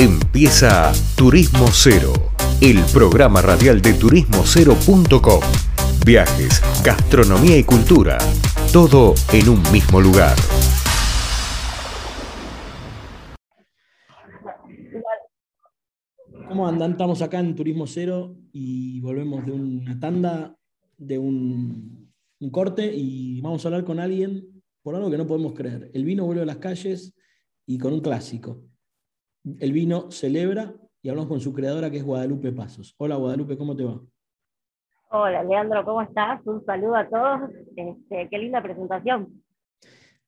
Empieza Turismo Cero, el programa radial de turismocero.com. Viajes, gastronomía y cultura, todo en un mismo lugar. ¿Cómo andan? Estamos acá en Turismo Cero y volvemos de una tanda, de un, un corte y vamos a hablar con alguien por algo que no podemos creer. El vino vuelve a las calles y con un clásico el vino celebra y hablamos con su creadora que es Guadalupe Pasos. Hola Guadalupe, ¿cómo te va? Hola Leandro, ¿cómo estás? Un saludo a todos. Este, qué linda presentación.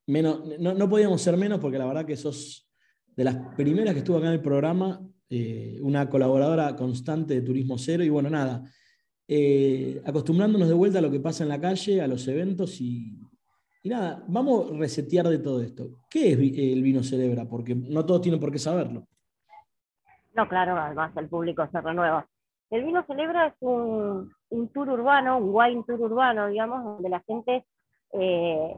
Menos, no, podíamos ser menos porque la verdad que sos de las primeras que estuvo acá en el programa, eh, una colaboradora constante de Turismo Cero y bueno, nada, eh, acostumbrándonos de vuelta a lo que pasa en la calle, a los eventos y, y nada, vamos a resetear de todo esto. ¿Qué es el vino celebra? Porque no todos tienen por qué saberlo. No, claro, además el público se renueva. El vino celebra es un, tour urbano, un wine tour urbano, digamos, donde la gente eh,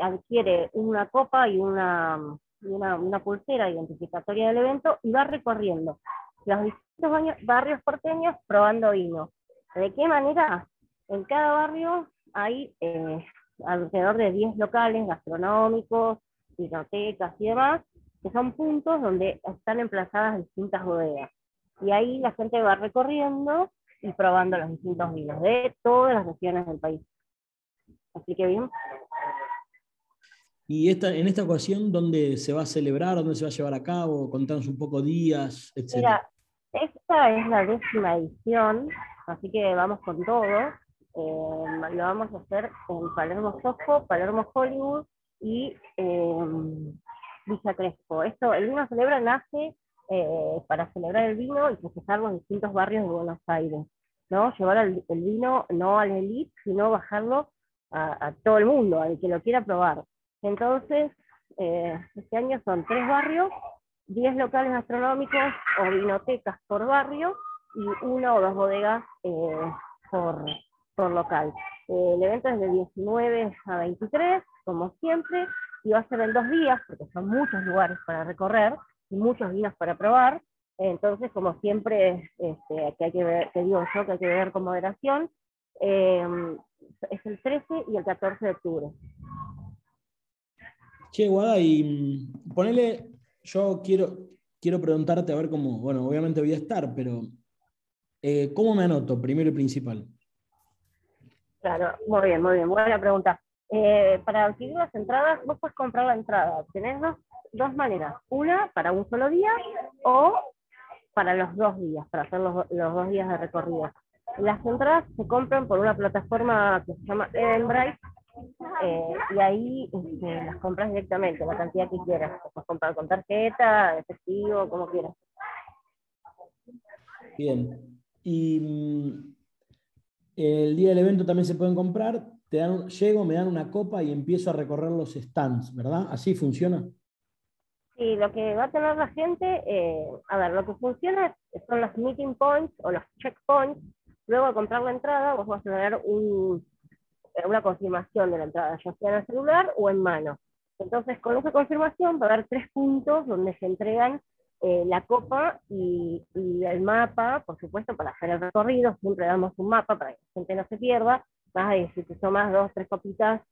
adquiere una copa y una, una, pulsera identificatoria del evento y va recorriendo los distintos barrios porteños probando vino. ¿De qué manera? En cada barrio hay eh, alrededor de 10 locales gastronómicos, bibliotecas y demás, que son puntos donde están emplazadas distintas bodegas. Y ahí la gente va recorriendo y probando los distintos vinos de todas las regiones del país. Así que bien. ¿Y esta, en esta ocasión dónde se va a celebrar, dónde se va a llevar a cabo? Contanos un poco días, etc. Mira, esta es la décima edición, así que vamos con todo. Eh, lo vamos a hacer en Palermo Soho, Palermo Hollywood y eh, Villa Crespo. Esto, el vino celebra nace eh, para celebrar el vino y festejar los distintos barrios de Buenos Aires. ¿no? Llevar el, vino no al elite, sino bajarlo a, todo el mundo, al que lo quiera probar. Entonces, este año son tres barrios, diez locales gastronómicos o vinotecas por barrio y una o dos bodegas por, por local. Eh, el evento es de 19 a 23, como siempre, y va a ser en dos días, porque son muchos lugares para recorrer y muchos días para probar. Entonces, como siempre, este, que hay que ver, te digo yo que hay que ver con moderación, em, es el 13 y el 14 de octubre. Che, Guada, y mm, ponele, yo quiero, quiero preguntarte a ver cómo, bueno, obviamente voy a estar, pero eh, ¿cómo me anoto, primero y principal? Claro, muy bien, muy bien, buena pregunta. Eh, para adquirir las entradas, vos puedes comprar la entrada. Tenés dos, maneras. Una para un solo día o para los dos días, para hacer los, dos días de recorrido. Las entradas se compran por una plataforma que se llama Eventbrite eh, y ahí este, las compras directamente, la cantidad que quieras. Puedes comprar con tarjeta, efectivo, como quieras. Bien. Y mm, el día del evento también se pueden comprar. Te dan, llego, me dan una copa y empiezo a recorrer los stands, ¿verdad? ¿Así funciona? Sí, lo que va a tener la gente, eh, a ver, lo que funciona son los meeting points o los checkpoints. Luego de comprar la entrada, vos vas a tener un, eh, una confirmación de la entrada, ya sea en el celular o en mano. Entonces, con esa confirmación va a haber tres puntos donde se entregan eh, la copa y, el mapa, por supuesto, para hacer el recorrido, siempre damos un mapa para que la gente no se pierda, vas a si te tomas dos, tres copitas,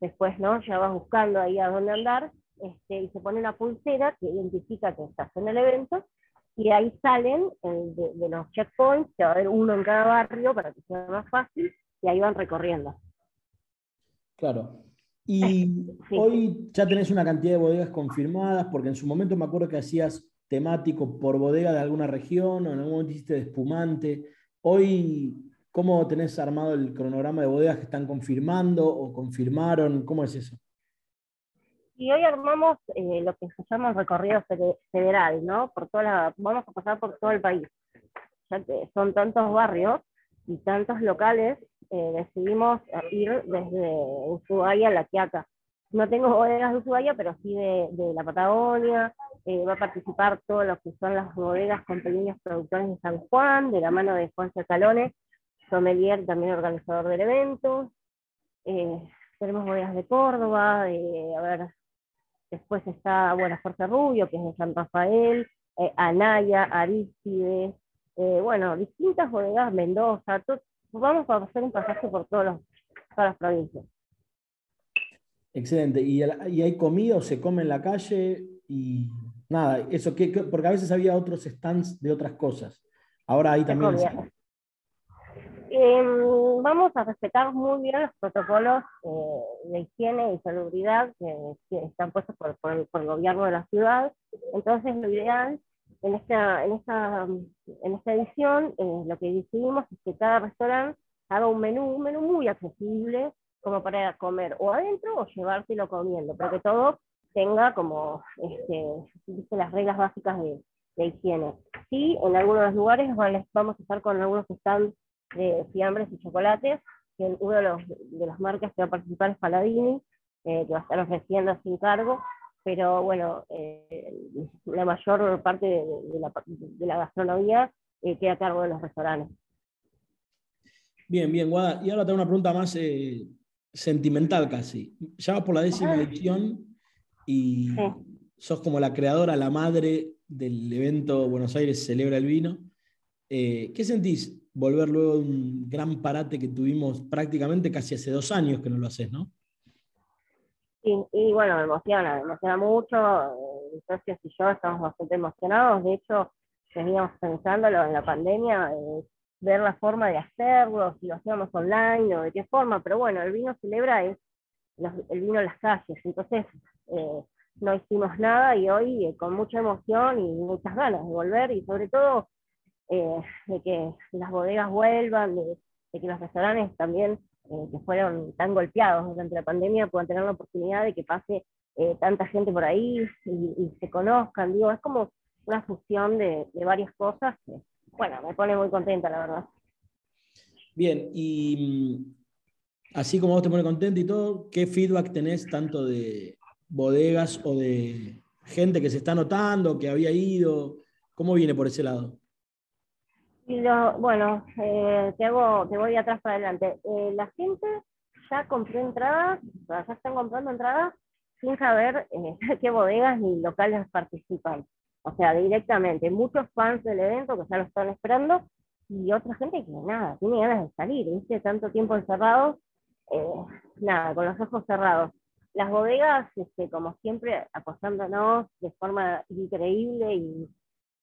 después no, ya vas buscando ahí a dónde andar, este, y se pone una pulsera que identifica que estás en el evento, y ahí salen de, los checkpoints, que va a haber uno en cada barrio para que sea más fácil, y ahí van recorriendo. Claro. Y hoy ya tenés una cantidad de bodegas confirmadas, porque en su momento me acuerdo que hacías temático por bodega de alguna región o en algún momento hiciste de espumante. Hoy, ¿cómo tenés armado el cronograma de bodegas que están confirmando o confirmaron? ¿Cómo es eso? Y hoy armamos eh, lo que se llama el recorrido federal, ¿no? Por toda vamos a pasar por todo el país. Ya que son tantos barrios y tantos locales, eh, decidimos ir desde Ushuaia a La Quiaca. No tengo bodegas de Ushuaia, pero sí de, de la Patagonia, eh, va a participar todos los que son las bodegas con pequeños productores de San Juan, de la mano de Juan Calones, sommelier, también organizador del evento. Eh, tenemos bodegas de Córdoba, de, a ver, después está, bueno, Fuerte Rubio, que es de San Rafael, eh, Anaya, Aristides, eh, bueno, distintas bodegas, Mendoza, vamos a hacer un pasaje por todos todas las provincias. Excelente. ¿Y, hay comida o se come en la calle? Y nada, eso, que, porque a veces había otros stands de otras cosas. Ahora hay también... Em, vamos a respetar muy bien los protocolos eh, de higiene y salubridad que, están puestos por, el, gobierno de la ciudad. Entonces, lo ideal en esta, en esta, en esta edición, eh, lo que decidimos es que cada restaurante haga un menú, un menú muy accesible, como para comer o adentro o llevárselo comiendo, pero que todo tenga como este, las reglas básicas de, higiene. Sí, en algunos lugares vamos a estar con algunos que están de fiambres y chocolates, que uno de los, de las marcas que va a participar es Paladini, eh, que va a estar ofreciendo sin cargo, pero bueno, eh, la mayor parte de, la, de la, gastronomía eh, queda a cargo de los restaurantes. Bien, bien, Guada. Y ahora tengo una pregunta más sentimental casi. Ya vas por la décima ah. edición y sos como la creadora, la madre del evento Buenos Aires Celebra el Vino. ¿Qué sentís volver luego de un gran parate que tuvimos prácticamente casi hace dos años que no lo haces, no? Sí, y bueno, me emociona, me emociona mucho. Mis socios y yo estamos bastante emocionados. De hecho, veníamos pensándolo en la pandemia, eh, ver la forma de hacerlo, si lo hacíamos online o de qué forma, pero bueno, el vino celebra es el vino las calles, entonces eh, no hicimos nada y hoy eh, con mucha emoción y muchas ganas de volver y sobre todo eh, de que las bodegas vuelvan, de, que los restaurantes también que fueron tan golpeados durante la pandemia puedan tener la oportunidad de que pase tanta gente por ahí y, se conozcan, digo, es como una fusión de, de varias cosas que, bueno, me pone muy contenta, la verdad. Bien, y mm, así como vos te pone contenta y todo, ¿qué feedback tenés tanto de bodegas o de gente que se está notando, que había ido? ¿Cómo viene por ese lado? Bueno, eh, te, hago, te voy atrás para adelante. Eh, la gente ya compró entradas, ya están comprando entradas sin saber eh, qué bodegas ni locales participan. O sea, directamente, muchos fans del evento que ya lo están esperando y otra gente que nada, tiene ganas de salir, ¿viste? Tanto tiempo encerrados, eh, nada, con los ojos cerrados. Las bodegas, este, como siempre, apoyándonos de forma increíble y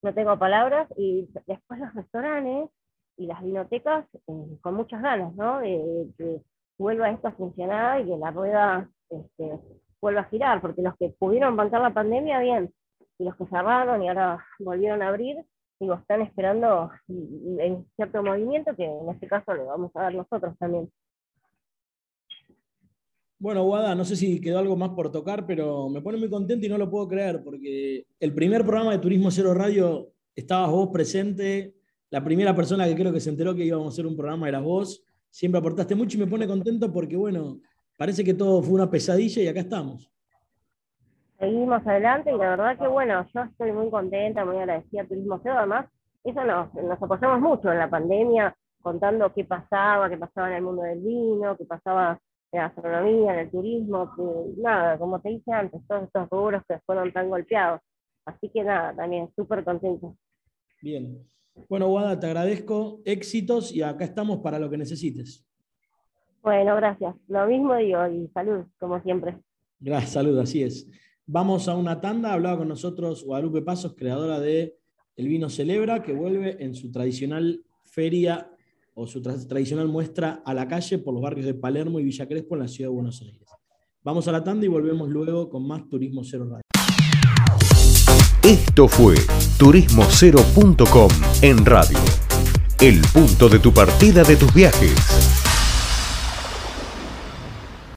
no tengo palabras, y después los restaurantes y las vinotecas eh, con muchas ganas, ¿no? De, que vuelva esto a funcionar y que la rueda este, vuelva a girar, porque los que pudieron bancar la pandemia, bien, y los que cerraron y ahora volvieron a abrir, digo, están esperando en cierto movimiento que en este caso le vamos a dar nosotros también. Bueno, Guada, no sé si quedó algo más por tocar, pero me pone muy contento y no lo puedo creer, porque el primer programa de Turismo Cero Radio estabas vos presente, la primera persona que creo que se enteró que íbamos a hacer un programa era vos, siempre aportaste mucho y me pone contento porque, bueno, parece que todo fue una pesadilla y acá estamos. Seguimos adelante y la verdad que bueno, yo estoy muy contenta, muy agradecida a Turismo Cero, además eso nos, nos apoyamos mucho en la pandemia, contando qué pasaba, qué pasaba en el mundo del vino, qué pasaba la gastronomía, en el turismo, que, nada, como te dije antes, todos estos rubros que fueron tan golpeados. Así que nada, también súper contento. Bien. Bueno, Guada, te agradezco, éxitos y acá estamos para lo que necesites. Bueno, gracias. Lo mismo digo y salud, como siempre. Gracias, salud, así es. Vamos a una tanda. Hablaba con nosotros Guadalupe Pasos, creadora de El Vino Celebra, que vuelve en su tradicional feria su tradicional muestra a la calle por los barrios de Palermo y Villa Crespo en la ciudad de Buenos Aires. Vamos a la tanda y volvemos luego con más Turismo Cero Radio. Esto fue turismocero.com en radio. El punto de tu partida de tus viajes.